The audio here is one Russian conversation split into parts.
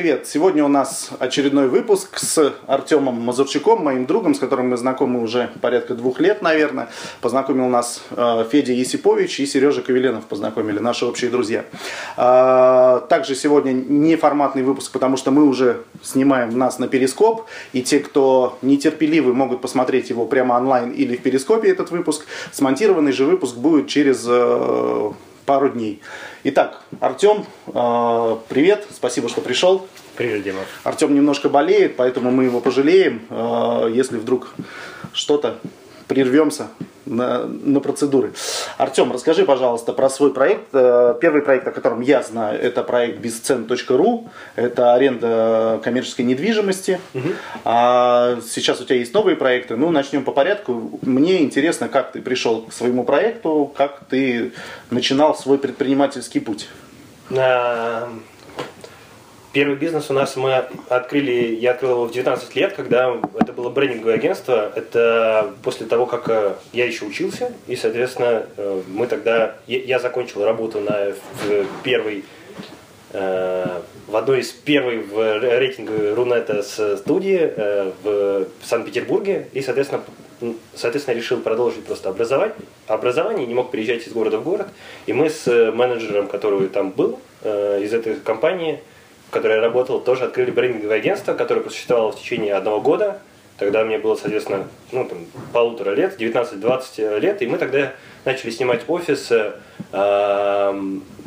привет! Сегодня у нас очередной выпуск с Артемом Мазурчуком, моим другом, с которым мы знакомы уже порядка двух лет, наверное. Познакомил нас э, Федя Есипович и Сережа Ковеленов познакомили, наши общие друзья. Э, также сегодня неформатный выпуск, потому что мы уже снимаем нас на Перископ, и те, кто нетерпеливы, могут посмотреть его прямо онлайн или в Перископе этот выпуск. Смонтированный же выпуск будет через э, пару дней. Итак, Артем, э, привет, спасибо, что пришел. Привет, Дима. Артем немножко болеет, поэтому мы его пожалеем, э, если вдруг что-то прервемся на, на процедуры. Артем, расскажи, пожалуйста, про свой проект. Э, первый проект, о котором я знаю, это проект безцен.ру. Это аренда коммерческой недвижимости. Угу. А сейчас у тебя есть новые проекты. Ну, начнем по порядку. Мне интересно, как ты пришел к своему проекту, как ты начинал свой предпринимательский путь. Первый бизнес у нас мы открыли, я открыл его в 19 лет, когда это было брендинговое агентство. Это после того, как э, я еще учился, и, соответственно, э, мы тогда, я закончил работу на первой э, в одной из первой в рейтинге Рунета студии в Санкт-Петербурге и, соответственно, соответственно, решил продолжить просто образование, образование, не мог переезжать из города в город. И мы с менеджером, который там был, из этой компании, в которой я работал, тоже открыли брендинговое агентство, которое просуществовало в течение одного года. Тогда мне было, соответственно, ну, там, полутора лет, 19-20 лет, и мы тогда начали снимать офис. Э,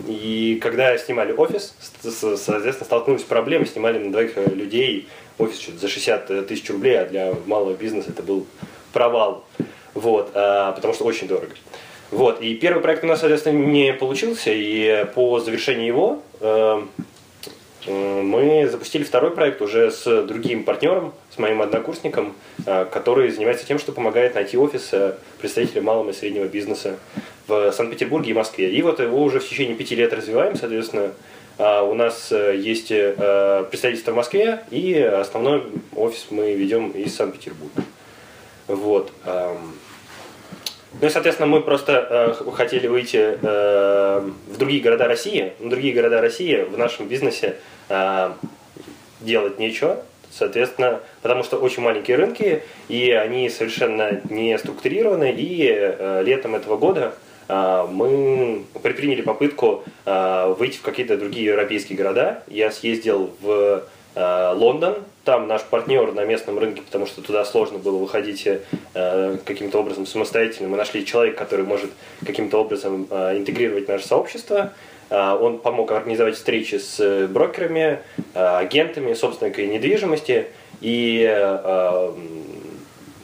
и когда снимали офис, соответственно, столкнулись с проблемой, снимали на двоих людей офис за 60 тысяч рублей, а для малого бизнеса это был провал. Вот, э, потому что очень дорого. Вот, и первый проект у нас, соответственно, не получился, и по завершении его э, Э, мы запустили второй проект уже с другим партнером, с моим однокурсником, э, который занимается тем, что помогает найти офис э, представителям малого и среднего бизнеса в Санкт-Петербурге и Москве. И вот его уже в течение пяти лет развиваем, соответственно, у нас есть представительство в Москве, и основной офис мы ведем из Санкт-Петербурга. Вот. Ну и, соответственно, мы просто э, хотели выйти э, в другие города России. В другие города России в нашем бизнесе э, делать нечего. Соответственно, потому что очень маленькие рынки, и они совершенно не структурированы. И э, летом этого года э, мы предприняли попытку выйти в какие-то другие европейские города. Я съездил в Лондон, там наш партнер на местном рынке, потому что туда сложно было выходить э, каким-то образом самостоятельно. Мы нашли человека, который может каким-то образом интегрировать наше сообщество. Он помог организовать встречи с брокерами, агентами, собственниками недвижимости. И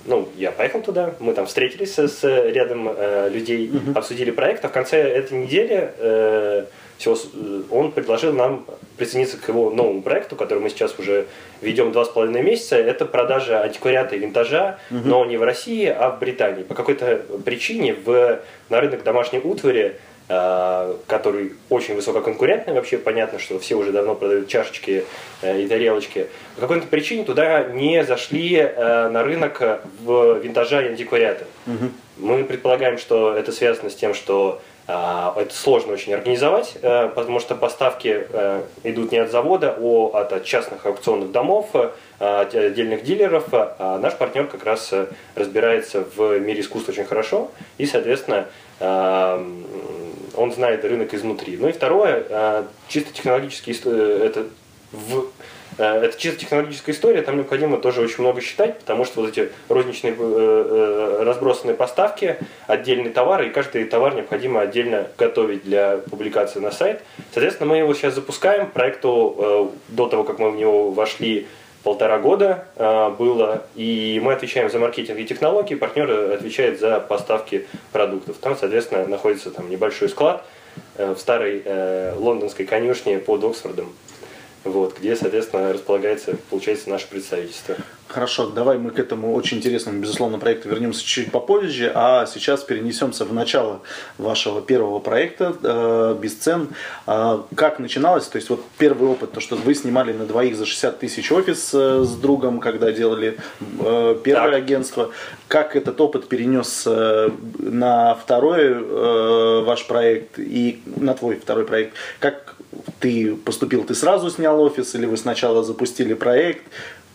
ну, я поехал туда, мы там встретились с рядом людей, обсудили проект, а в конце этой недели всего, э, он предложил нам присоединиться к его новому проекту, который мы сейчас уже ведем два с половиной месяца. Это продажа антиквариата и винтажа, угу. но не в России, а в Британии. По какой-то причине в, на рынок домашней утвари э, который очень высококонкурентный, вообще понятно, что все уже давно продают чашечки э, и тарелочки. По какой-то причине туда не зашли на рынок в винтажа и антиквариата. Угу. Мы предполагаем, что это связано с тем, что это сложно очень организовать, э, потому что поставки э, идут не от завода, а от частных аукционных домов, э, от отдельных дилеров. А наш партнер как раз разбирается в мире искусства очень хорошо, и, соответственно, он знает рынок изнутри. Ну и второе, чисто технологически это в Э, это чисто технологическая история, там необходимо тоже очень много считать, потому что вот эти розничные э, э, разбросанные поставки, отдельные товары, и каждый товар необходимо отдельно готовить для публикации на сайт. Соответственно, мы его сейчас запускаем. Проекту до того, как мы в него вошли, полтора года было, и мы отвечаем за маркетинг и технологии, партнер отвечает за поставки продуктов. Там, соответственно, находится там небольшой склад в старой лондонской конюшне под Оксфордом вот, где, соответственно, располагается, получается, наше представительство. Хорошо, давай мы к этому очень интересному, безусловно, проекту вернемся чуть попозже, а сейчас перенесемся в начало вашего первого проекта э, «Без цен». Э, как начиналось? То есть вот первый опыт, то, что вы снимали на двоих за 60 тысяч офис э, с другом, когда делали э, первое так. агентство. Как этот опыт перенес э, на второй э, ваш проект и на твой второй проект? Как ты поступил, ты сразу снял офис, или вы сначала запустили проект?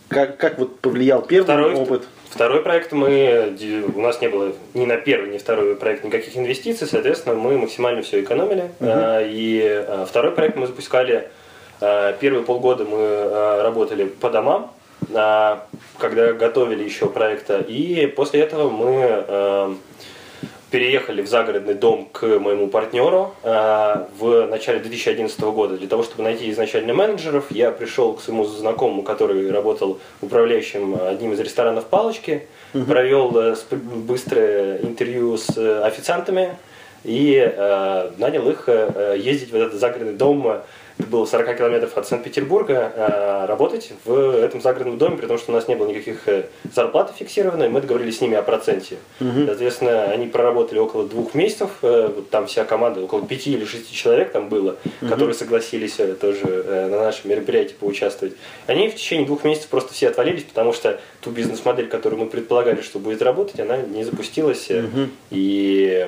Как, как вот повлиял первый Второй, опыт? Второй проект мы, у нас не было ни на первый, ни второй проект никаких инвестиций, соответственно, мы максимально все экономили. Uh-huh. И второй проект мы запускали, первые полгода мы работали по домам, когда готовили еще проекта, и после этого мы переехали в загородный дом к моему партнеру э, в начале 2011 года. Для того, чтобы найти изначально менеджеров, я пришел к своему знакомому, который работал управляющим одним из ресторанов «Палочки», угу. провел э, быстрое интервью с официантами и э, нанял их э, ездить в этот загородный дом было 40 километров от Санкт-Петербурга, э, работать в этом загородном доме, при том, что у нас не было никаких э, зарплаты фиксированной, мы договорились с ними о проценте. Угу. Соответственно, они проработали около двух месяцев, э, вот там вся команда, около пяти или шести человек там было, угу. которые согласились тоже на нашем мероприятии поучаствовать. Они в течение двух месяцев просто все отвалились, потому что ту бизнес-модель, которую мы предполагали, что будет работать, она не запустилась. Угу. И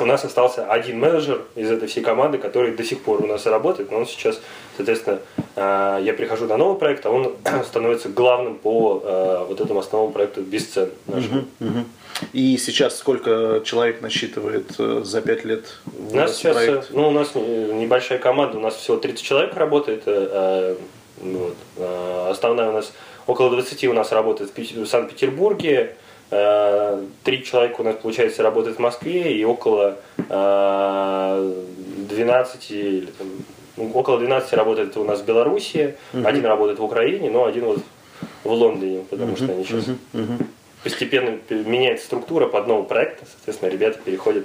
у нас остался один менеджер из этой всей команды, который до сих пор у нас работает, но он сейчас, соответственно, э, я прихожу на новый проект, а он становится главным по э, вот этому основному проекту без цен нашему. И сейчас сколько человек насчитывает э, за пять лет? У нас сейчас, проект? ну, у нас небольшая команда, у нас всего 30 человек работает. Вот. Основная у нас около 20 у нас работает в Санкт-Петербурге, три человека у нас, получается, работает в Москве и около 12 э, или там, ну, около 12 работает у нас в Беларуси, uh-huh. один работает в Украине, но один вот в Лондоне, потому uh-huh. что они сейчас uh-huh. Uh-huh. постепенно меняется структура под новый проект, соответственно, ребята переходят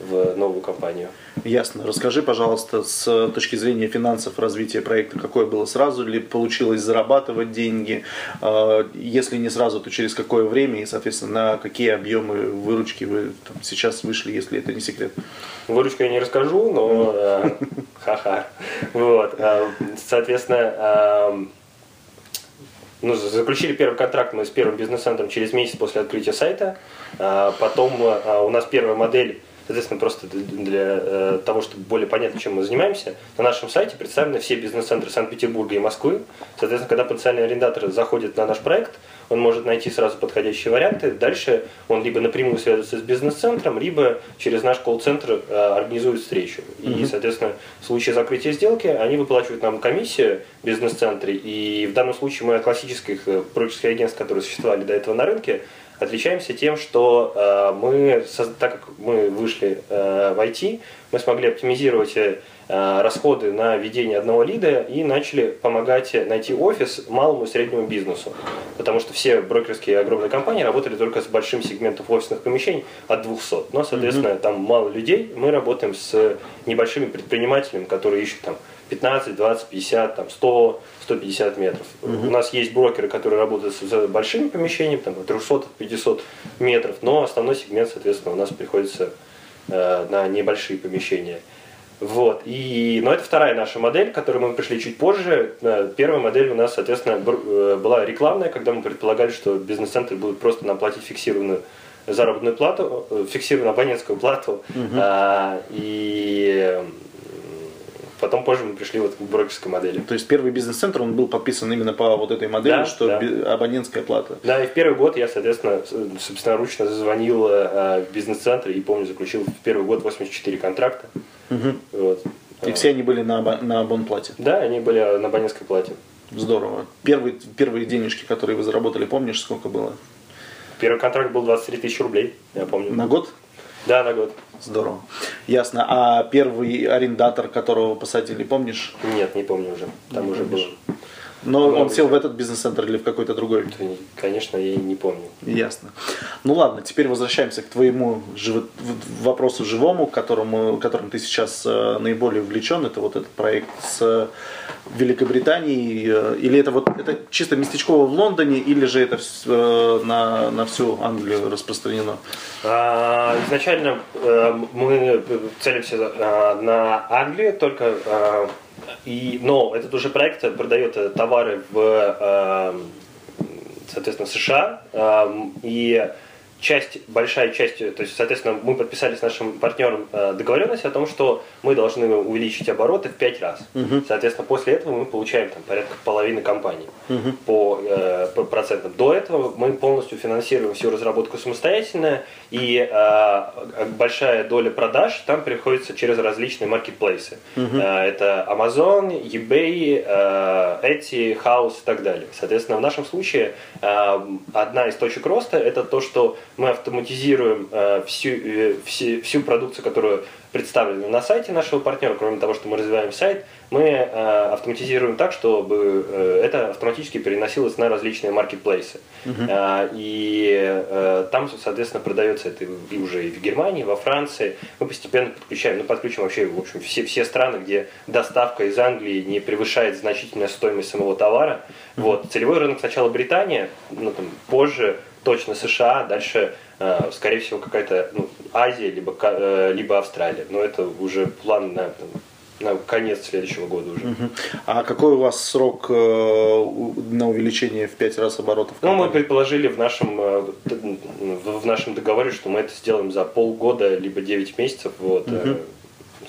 в новую компанию. Ясно. Расскажи, пожалуйста, с точки зрения финансов развития проекта, какое было сразу ли получилось зарабатывать деньги? А, если не сразу, то через какое время и, соответственно, на какие объемы выручки вы там, сейчас вышли, если это не секрет? Выручку я не расскажу, но э, ха-ха. Вот. Э, соответственно, э, ну, заключили первый контракт мы с первым бизнес-центром через месяц после открытия сайта. Потом у нас первая модель Соответственно, просто для э, того, чтобы более понятно, чем мы занимаемся, на нашем сайте представлены все бизнес-центры Санкт-Петербурга и Москвы. Соответственно, когда потенциальный арендатор заходит на наш проект, он может найти сразу подходящие варианты. Дальше он либо напрямую связывается с бизнес-центром, либо через наш колл-центр э, организует встречу. И, соответственно, в случае закрытия сделки они выплачивают нам комиссию бизнес-центре. И в данном случае мы от классических э, брокерских агентств, которые существовали до этого на рынке, отличаемся тем, что э, мы, так как мы вышли э, в IT, мы смогли оптимизировать э, расходы на ведение одного лида и начали помогать найти офис малому и среднему бизнесу. Потому что все брокерские огромные компании работали только с большим сегментом офисных помещений от 200. Но, соответственно, mm-hmm. там мало людей. Мы работаем с небольшими предпринимателями, которые ищут там 15, 20, 50, там 100, 150 метров. Угу. У нас есть брокеры, которые работают с большими помещениями, там от 300, 500 метров, но основной сегмент, соответственно, у нас приходится э, на небольшие помещения. Вот. И, но это вторая наша модель, к которой мы пришли чуть позже. Э, первая модель у нас, соответственно, э, была рекламная, когда мы предполагали, что бизнес-центры будут просто нам платить фиксированную заработную плату, э, фиксированную абонентскую плату. Угу. А, и Потом позже мы пришли вот к брокерской модели. То есть первый бизнес-центр, он был подписан именно по вот этой модели, да, что да. абонентская плата. Да, и в первый год я, соответственно, собственноручно зазвонил э, в бизнес-центр и, помню, заключил в первый год 84 контракта. Угу. Вот. И все они были на, на абонплате? Да, они были на абонентской плате. Здорово. Первые, первые денежки, которые вы заработали, помнишь, сколько было? Первый контракт был 23 тысячи рублей, я помню. На год? Да, на год. Здорово. Ясно. А первый арендатор, которого посадили, помнишь? Нет, не помню уже. Там не уже помнишь. было. Но Много он сел в этот бизнес-центр или в какой-то другой? Конечно, я не помню. Ясно. Ну ладно, теперь возвращаемся к твоему жив... вопросу живому, которому, которым ты сейчас э, наиболее увлечен. Это вот этот проект с Великобританией. Э, или это вот это чисто местечково в Лондоне, или же это э, на, на всю Англию распространено? А, изначально мы целимся на Англию, только и, но этот уже проект продает товары в, эм, соответственно, США. Эм, и часть, большая часть, то есть, соответственно, мы подписали с нашим партнером э, договоренность о том, что мы должны увеличить обороты в 5 раз. Мгм. Соответственно, после этого мы получаем там, порядка половины компании Мгм. по, э, по процентам. До этого мы полностью финансируем всю разработку самостоятельно, и э, большая доля продаж там приходится через различные маркетплейсы. Э, это Amazon, eBay, э, Etsy, House и так далее. Соответственно, в нашем случае э, одна из точек роста это то, что мы автоматизируем э, всю, э, все- всю продукцию, которую представлена на сайте нашего партнера, кроме того, что мы развиваем сайт, мы э, автоматизируем так, чтобы э, это автоматически переносилось на различные маркетплейсы. Э, и э, там, соответственно, продается это и уже и в Германии, во Франции. Мы постепенно подключаем, ну, подключим вообще, в общем, все, все страны, где доставка из Англии не превышает значительную стоимость самого товара. Вот. Целевой рынок сначала Британия, ну, там, позже точно США, дальше, э, скорее всего, какая-то ну, Азия, либо, э, либо Австралия. Но это уже план на, на конец следующего года уже. А какой у вас срок э, на увеличение в 5 раз оборотов? Ну, мы предположили в нашем, в нашем договоре, что мы это сделаем за полгода, либо 9 месяцев. Вот. э,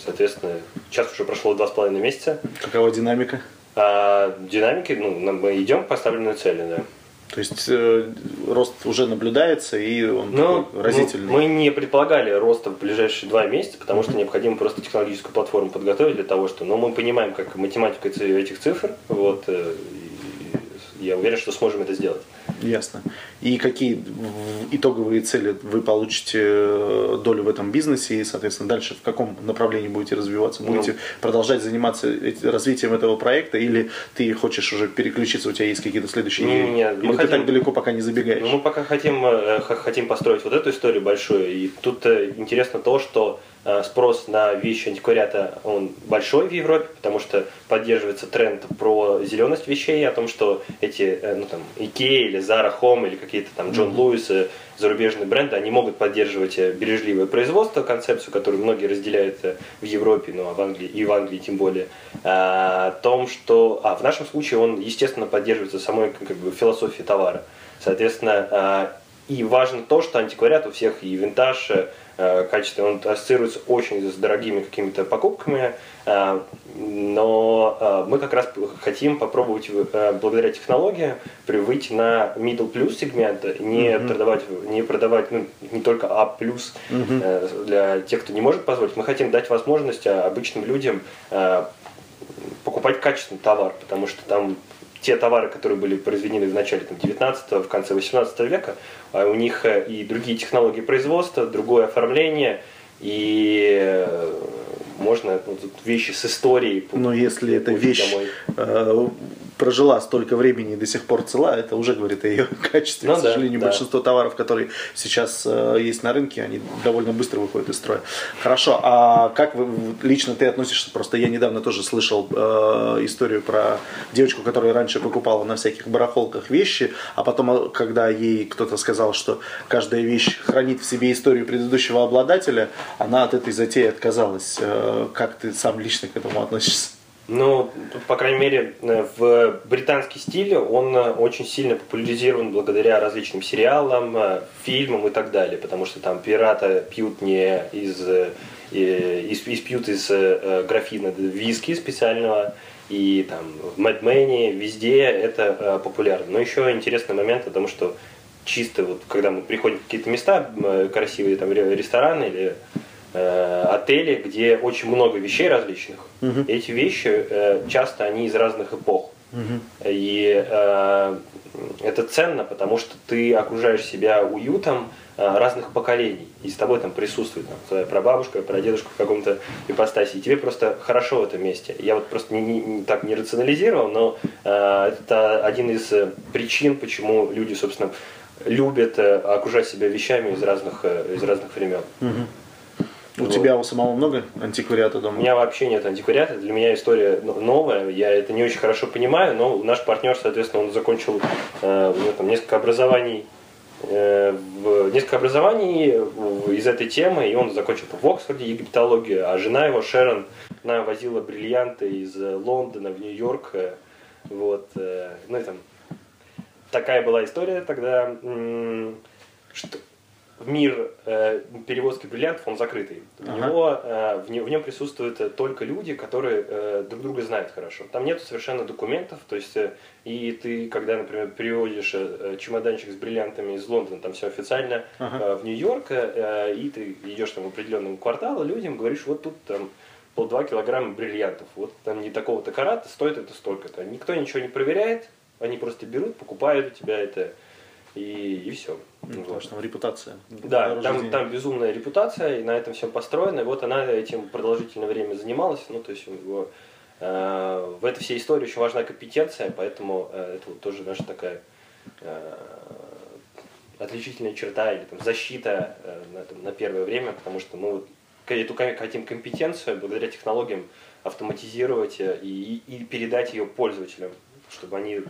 Соответственно, сейчас уже прошло два с половиной месяца. Какова динамика? А динамики, ну, мы идем к поставленной цели, да. То есть э, рост уже наблюдается и он Но такой разительный. Ну, мы не предполагали роста в ближайшие два месяца, потому что необходимо просто технологическую платформу подготовить для того, что, но мы понимаем, как математика эти- этих цифр, вот, э, и я уверен, что сможем это сделать. Ясно. И какие итоговые цели вы получите э, долю в этом бизнесе и, соответственно, дальше в каком направлении будете развиваться? Ну. Будете продолжать заниматься развитием этого проекта или ты хочешь уже переключиться, у тебя есть какие-то следующие идеи? Не-не-не, Или мы ты хотим- так далеко пока не забегаешь? Ну, мы пока хотим, э, хотим построить вот эту историю большую, и тут э, интересно то, что спрос на вещи антиквариата, он большой в Европе, потому что поддерживается тренд про зеленость вещей, о том, что эти, ну там, Ikea или Zara Home или какие-то там Джон Луис, э, зарубежные бренды, они могут поддерживать э, бережливое производство, концепцию, которую многие разделяют э, в Европе, ну а в Англии и в Англии тем более, а, о том, что, а в нашем случае он, естественно, поддерживается самой как бы философией товара. Соответственно, а, и важно то, что антиквариат у всех и винтаж, э, качество, он ассоциируется очень с дорогими какими-то покупками, э, но э, мы как раз хотим попробовать благодаря технологии при- выйти на middle plus сегмент, не продавать, не продавать ну, не только А плюс э, для тех, кто не может позволить. Мы хотим дать возможность обычным людям покупать качественный товар, потому что там те товары, которые были произведены в начале там, 19 в конце 18 века, а у них э, и другие технологии производства, другое оформление, и э, можно ну, тут вещи с историей. Но если эта купить вещь домой. Прожила столько времени и до сих пор цела, это уже говорит о ее качестве. Ну К сожалению, да. большинство товаров, которые сейчас э, есть на рынке, они довольно быстро выходят из строя. Хорошо, а как вы, лично ты относишься? Просто я недавно тоже слышал э, историю про девочку, которая раньше покупала на всяких барахолках вещи, а потом, э, когда ей кто-то сказал, что каждая вещь хранит в себе историю предыдущего обладателя, она от этой затеи отказалась. Э, как ты сам лично к этому относишься? Ну, по крайней мере, э, в британский стиль он э, очень сильно популяризирован благодаря различным сериалам, э, фильмам и так далее, потому что там пираты пьют не из, из, из- пьют из графина виски специального, и там в Мэдмене, везде это популярно. Но еще интересный момент, потому что чисто вот когда мы приходим в какие-то места красивые, там ре- рестораны или отели, где очень много вещей различных. Эти вещи э, часто они из разных эпох. И э, это ценно, потому что ты окружаешь себя уютом э, разных поколений. И с тобой там присутствует там, твоя прабабушка, прадедушка в каком-то ипостаси. И тебе просто хорошо в этом месте. Я вот просто не, не- не- так не рационализировал, но э, это один из э, причин, почему люди, собственно, любят э, окружать себя вещами из разных, э, из разных времен. У Вот. тебя у самого много антиквариата дома? У меня вообще нет антиквариата, для меня история но- новая, я это не очень хорошо понимаю, но наш партнер, соответственно, он закончил э, там несколько образований э, в, несколько образований из этой темы, и он закончил в Оксфорде египтологию, а жена его, Шерон, она возила бриллианты из Лондона в Нью-Йорк, э, вот, э, ну и там такая была история тогда, что, мир э, перевозки бриллиантов, он закрытый. Ага. В, него, э, в, не, в нем присутствуют только люди, которые э, друг друга знают хорошо. Там нет совершенно документов, то есть э, и ты, когда, например, переводишь э, чемоданчик с бриллиантами из Лондона, там все официально, ага. э, в Нью-Йорк, э, и ты идешь там в определенном кварталу, людям говоришь, вот тут там полтора килограмма бриллиантов, вот там не такого-то карата, стоит это столько-то. Никто ничего не проверяет, они просто берут, покупают у тебя это и, и все. Ну, потому что там репутация. Да, там, там безумная репутация, и на этом все построено. И вот она этим продолжительное время занималась. Ну, то есть его, э, в этой всей истории очень важна компетенция, поэтому э, это вот тоже наша такая э, отличительная черта или там, защита э, на, там, на первое время, потому что мы вот эту хотим компетенцию благодаря технологиям автоматизировать э, и, и, и передать ее пользователям, чтобы они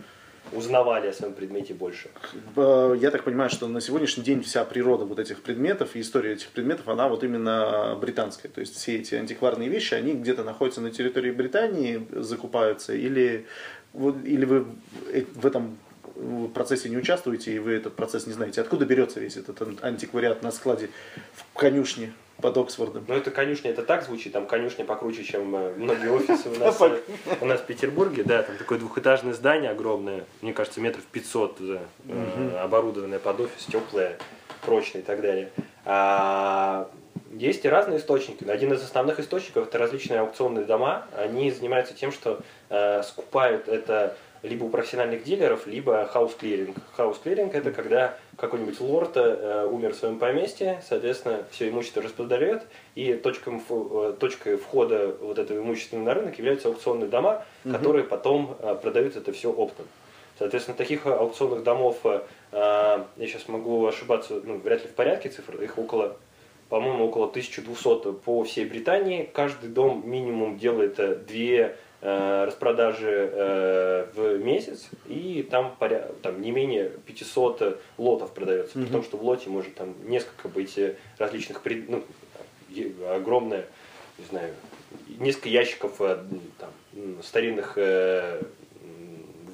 узнавали о своем предмете больше. Я так понимаю, что на сегодняшний день вся природа вот этих предметов и история этих предметов, она вот именно британская. То есть все эти антикварные вещи, они где-то находятся на территории Британии, закупаются, или, или вы в этом процессе не участвуете, и вы этот процесс не знаете. Откуда берется весь этот антиквариат на складе в конюшне под Оксфордом? Ну, это конюшня, это так звучит, там конюшня покруче, чем э, многие офисы у нас, э, у нас в Петербурге, да, там такое двухэтажное здание огромное, мне кажется, метров 500, да, э, оборудованное под офис, теплое, прочное и так далее. А, есть и разные источники. Один из основных источников это различные аукционные дома. Они занимаются тем, что э, скупают это либо у профессиональных дилеров, либо house clearing. House clearing это когда какой-нибудь лорд э, умер в своем поместье, соответственно, все имущество распродает, и точкой, э, точкой входа вот этого имущества на рынок являются аукционные дома, угу. которые потом э, продают это все оптом. Соответственно, таких аукционных домов, э, я сейчас могу ошибаться, ну, вряд ли в порядке цифр, их около по-моему, около 1200 по всей Британии. Каждый дом минимум делает две Э, распродажи э, в месяц, и там, поря... там не менее 500 лотов продается, mm-hmm. потому что в лоте может там несколько быть различных, пред... ну, огромное, не знаю, несколько ящиков э, там, старинных э,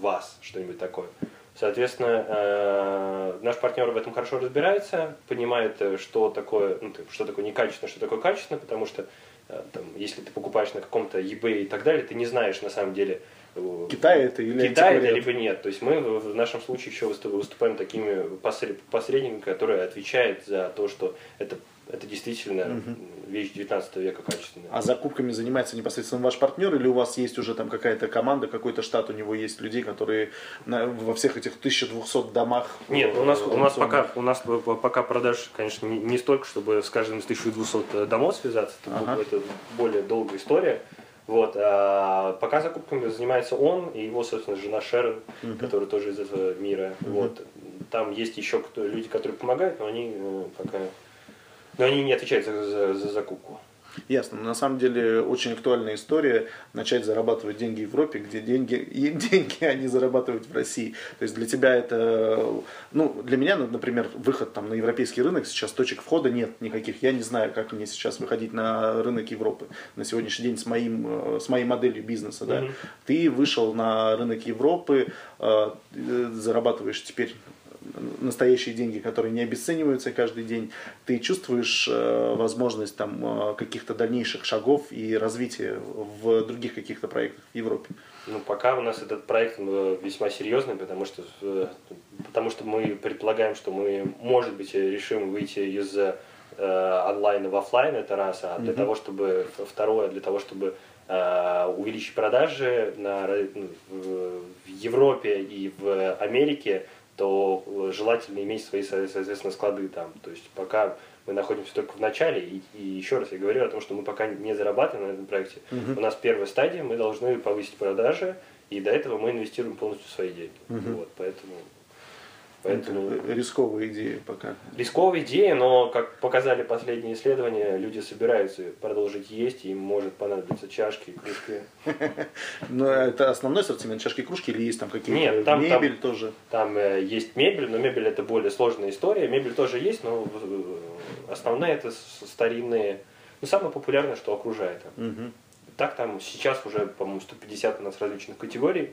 ваз, что-нибудь такое. Соответственно, э, наш партнер в этом хорошо разбирается, понимает, что такое, ну, что такое некачественно, что такое качественно, потому что Э, там, если ты покупаешь на каком-то eBay и так далее, ты не знаешь на самом деле, э, Китай это или Китай это либо нет. То есть мы в нашем случае еще выступаем такими посредниками, которые отвечают за то, что это это действительно угу. вещь 19 века качественная. А закупками занимается непосредственно ваш партнер или у вас есть уже там какая-то команда, какой-то штат у него есть людей, которые на, во всех этих 1200 домах? Нет, у нас, у нас, пока, у нас пока продаж, конечно, не, не столько, чтобы с каждым из 1200 домов связаться, это, ага. это более долгая история. Вот, а пока закупками занимается он и его, собственно, жена Шерон, угу. которая тоже из этого мира. Угу. Вот. Там есть еще кто, люди, которые помогают, но они э, пока но они не отвечают за, за, за закупку. Ясно. На самом деле очень актуальная история начать зарабатывать деньги в Европе, где деньги, и деньги они зарабатывают в России. То есть для тебя это, ну, для меня, ну, например, выход там на европейский рынок, сейчас точек входа нет никаких. Я не знаю, как мне сейчас выходить на рынок Европы на сегодняшний день с, моим, с моей моделью бизнеса. Да? Mm-hmm. Ты вышел на рынок Европы, э, зарабатываешь теперь настоящие деньги, которые не обесцениваются каждый день, ты чувствуешь э, возможность там, э, каких-то дальнейших шагов и развития в других каких-то проектах в Европе? Ну, пока у нас этот проект э, весьма серьезный, потому что, потому что мы предполагаем, что мы, может быть, решим выйти из онлайна в офлайн, это раз, а для mm-hmm. того, чтобы, второе, для того, чтобы увеличить продажи на, ну, в Европе и в Америке, то э, желательно иметь свои, соответственно, склады там. То есть пока мы находимся только в начале, и, и еще раз я говорю о том, что мы пока не зарабатываем на этом проекте. Угу. У нас первая стадия, мы должны повысить продажи, и до этого мы инвестируем полностью свои деньги. Угу. Вот, поэтому Поэтому... Это рисковая идея пока. Рисковая идея, но, как показали последние исследования, люди собираются продолжить есть, и им может понадобиться чашки и кружки. Но это основной ассортимент чашки и кружки или есть там какие-то мебель тоже? Там э, есть мебель, но мебель это более сложная история. Мебель тоже есть, но э, основные это старинные, ну самое популярное, что окружает. Так там сейчас уже, по-моему, 150 у нас различных категорий.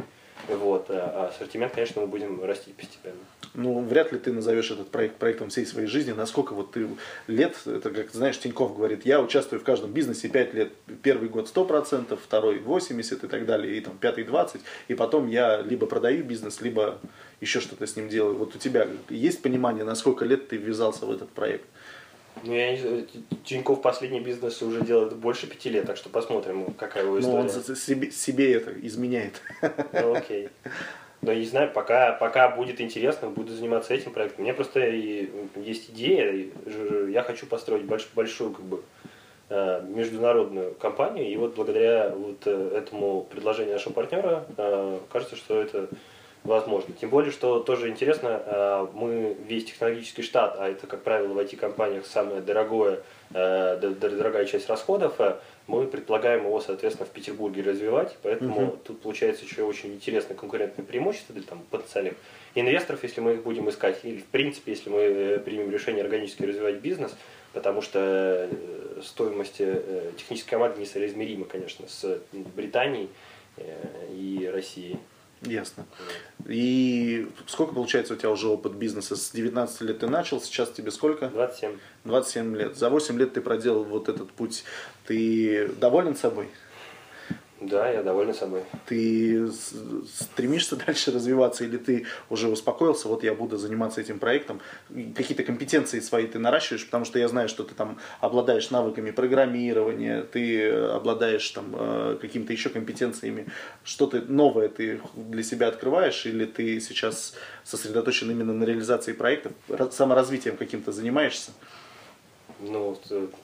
Вот. А ассортимент, конечно, мы будем расти постепенно. Ну, вряд ли ты назовешь этот проект проектом всей своей жизни. Насколько вот ты лет, это как, знаешь, Тиньков говорит, я участвую в каждом бизнесе 5 лет. Первый год 100%, второй 80% и так далее, и там пятый 20%. И потом я либо продаю бизнес, либо еще что-то с ним делаю. Вот у тебя есть понимание, на сколько лет ты ввязался в этот проект? Ну, я не знаю, Тиньков последний бизнес уже делает больше пяти лет, так что посмотрим, какая его история. Ну, он себе, себе это изменяет. Ну, окей. Но не знаю, пока, пока будет интересно, буду заниматься этим проектом. У меня просто и, есть идея, я хочу построить больш, большую как бы, э, международную компанию, и вот благодаря вот э, этому предложению нашего партнера э, кажется, что это возможно. Тем более, что тоже интересно, мы весь технологический штат, а это, как правило, в IT-компаниях самое дорогое, дорогая часть расходов, мы предполагаем его, соответственно, в Петербурге развивать, поэтому угу. тут получается еще очень интересное конкурентное преимущество для там, потенциальных инвесторов, если мы их будем искать, или в принципе, если мы э, примем решение органически развивать бизнес, потому что э, стоимость э, технической команды несоизмерима, конечно, с Британией и Россией. Ясно. И сколько получается у тебя уже опыт бизнеса? С 19 лет ты начал, сейчас тебе сколько? 27. 27 лет. За 8 лет ты проделал вот этот путь. Ты доволен собой? Да, я доволен собой. Ты стремишься дальше развиваться или ты уже успокоился, вот я буду заниматься этим проектом, какие-то компетенции свои ты наращиваешь, потому что я знаю, что ты там обладаешь навыками программирования, ты обладаешь там э, какими-то еще компетенциями, что-то новое ты для себя открываешь или ты сейчас сосредоточен именно на реализации проектов, саморазвитием каким-то занимаешься? Ну,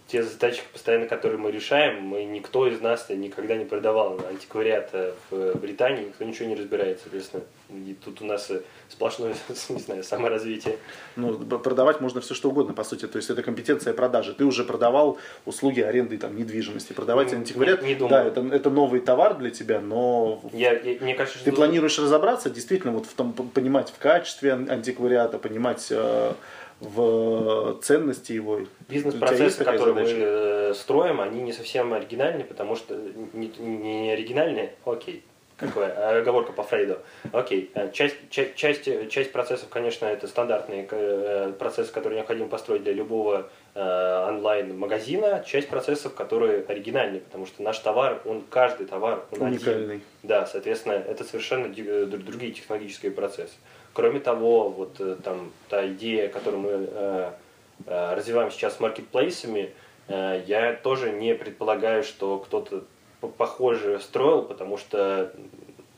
те задачи, постоянно, которые мы решаем, мы никто из нас никогда не продавал антиквариат в Британии, никто ничего не разбирается, соответственно. И тут у нас сплошное, не знаю, саморазвитие. Ну, продавать можно все что угодно, по сути. То есть это компетенция продажи. Ты уже продавал услуги аренды там, недвижимости. Продавать не, антиквариат, не, не думаю. да, это, это новый товар для тебя, но я, я, мне кажется, ты что... планируешь разобраться, действительно, вот в том, понимать в качестве антиквариата, понимать э, в ценности его. Бизнес-процессы, которые задача? мы э, строим, они не совсем оригинальны, потому что не, не оригинальные, окей, какая оговорка по Фрейду. Окей, э, часть, часть, часть, часть процессов, конечно, это стандартные э, процессы, которые необходимо построить для любого онлайн-магазина, часть процессов, которые оригинальные, потому что наш товар, он каждый товар, он уникальный. Один. Да, соответственно, это совершенно другие технологические процессы. Кроме того, вот э, там та идея, которую мы э, э, развиваем сейчас с маркетплейсами, э, я тоже не предполагаю, что кто-то похоже строил, потому что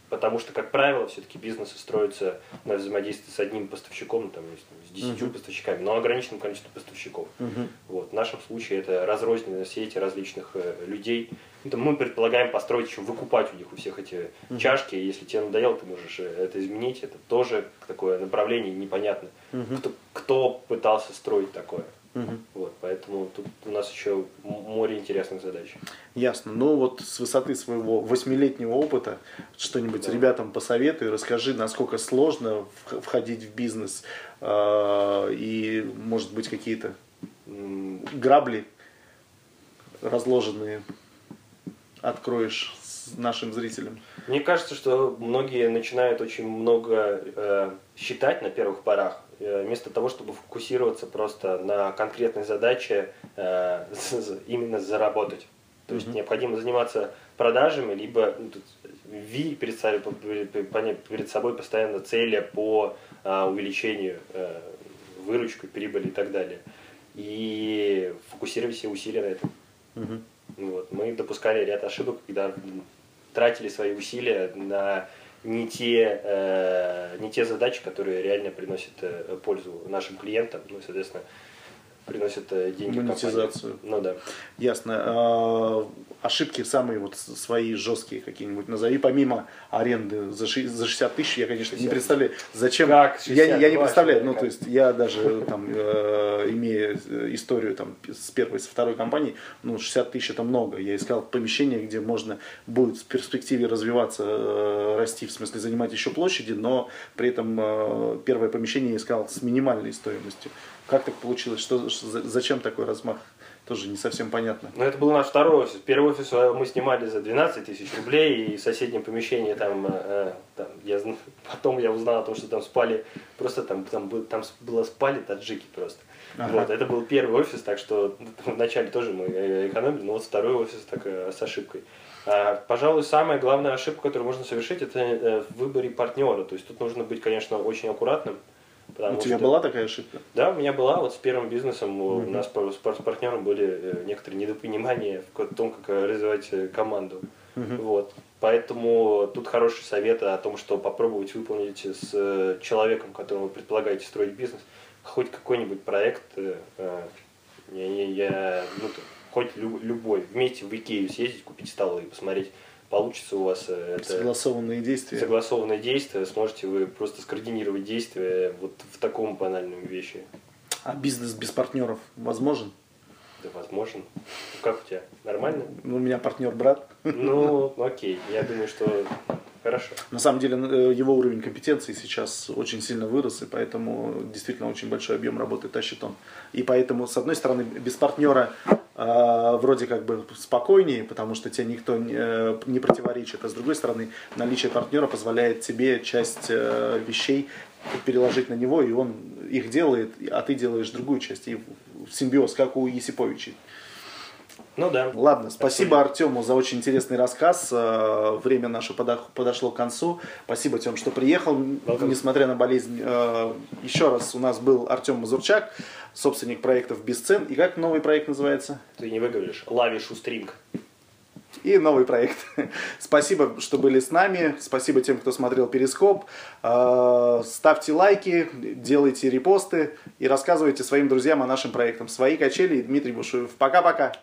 Потому что, как правило, все-таки бизнесы строятся на взаимодействии с одним поставщиком, там, с десятью uh-huh. поставщиками, но ограниченным количеством поставщиков. Uh-huh. Вот. В нашем случае это разрозненные сети различных э, людей. Это мы предполагаем построить еще, выкупать у них у всех эти uh-huh. чашки. Если тебе надоело, ты можешь э, это изменить. Это тоже такое направление непонятно. Uh-huh. Кто, кто пытался строить такое? Угу. Вот, поэтому тут у нас еще море интересных задач. Ясно. Ну вот с высоты своего восьмилетнего опыта что-нибудь да. ребятам посоветуй, расскажи, насколько сложно входить в бизнес э, и, может быть, какие-то грабли разложенные откроешь нашим зрителям. Мне кажется, что многие начинают очень много э, считать на первых порах, вместо того, чтобы фокусироваться просто на конкретной задаче э, именно заработать. То есть mm-hmm. необходимо заниматься продажами, либо ну, тут, ви перед, перед собой постоянно цели по э, увеличению э, выручки, прибыли и так далее. И фокусировать все усилия на этом. Mm-hmm. Вот. Мы допускали ряд ошибок, когда тратили свои усилия на не те, э, не те задачи, которые реально приносят э, пользу нашим клиентам, ну, соответственно, приносят э, деньги Монетизацию. Компании. Ну да. Ясно. А, ошибки самые вот свои жесткие какие-нибудь назови, помимо аренды за 60 тысяч, я, конечно, 60. не представляю, зачем. Как? 60, я, я не представляю, ну, то есть я даже там, э, имея историю там с первой, со второй компанией, ну, 60 тысяч это много. Я искал помещение, где можно будет в перспективе развиваться, э, расти, в смысле занимать еще площади, но при этом э, первое помещение я искал с минимальной стоимостью. Как так получилось? Что, зачем такой размах? Тоже не совсем понятно. Ну, это был наш второй офис. Первый офис э, мы снимали за 12 тысяч рублей, и соседнее помещение там, э, там я, потом я узнал о том, что там спали, просто там, там, там было спали таджики просто. Ага. Вот, это был первый офис, так что вначале тоже мы э, экономили, но вот второй офис так с ошибкой. А, пожалуй, самая главная ошибка, которую можно совершить, это в выборе партнера. То есть тут нужно быть, конечно, очень аккуратным. Потому У тебя что... была такая ошибка? Да, у меня была. Вот с первым бизнесом mm-hmm. у нас с партнером были э, некоторые недопонимания в том, как э, развивать э, команду. Mm-hmm. Вот. Поэтому тут хороший совет о том, что попробовать выполнить с человеком, которому вы предполагаете строить бизнес, хоть какой-нибудь проект, я, я, я, ну, хоть любой, вместе в Икею съездить, купить столы и посмотреть, получится у вас э, это согласованные действия. Согласованные действия, сможете вы просто скоординировать действия вот в таком банальном вещи. А бизнес без партнеров возможен? Да, возможен. Как у тебя? Нормально? Ну, у меня партнер брат. Ну, окей. Я думаю, что хорошо. На самом деле э, его уровень компетенции сейчас очень сильно вырос, и поэтому действительно очень большой объем работы тащит он. И поэтому, с одной стороны, без партнера э, вроде как бы спокойнее, потому что тебе никто не, э, не противоречит, а с другой стороны, наличие партнера позволяет тебе часть э, вещей переложить на него, и он их делает, а ты делаешь другую часть. И симбиоз, как у Есиповичей. Ну да. Ладно, спасибо Артему за очень интересный рассказ. Э, время наше подошло к концу. Спасибо, Тем, что приехал, Welcome. несмотря на болезнь. Э, еще раз у нас был Артем Мазурчак, собственник проектов Бесцен. И как новый проект называется? Ты не выговоришь. Лави Шустринг и новый проект. Спасибо, что были с нами. Спасибо тем, кто смотрел Перископ. Э, ставьте лайки, делайте репосты и рассказывайте своим друзьям о нашем проектах. Свои качели и Дмитрий Бушуев. Пока-пока.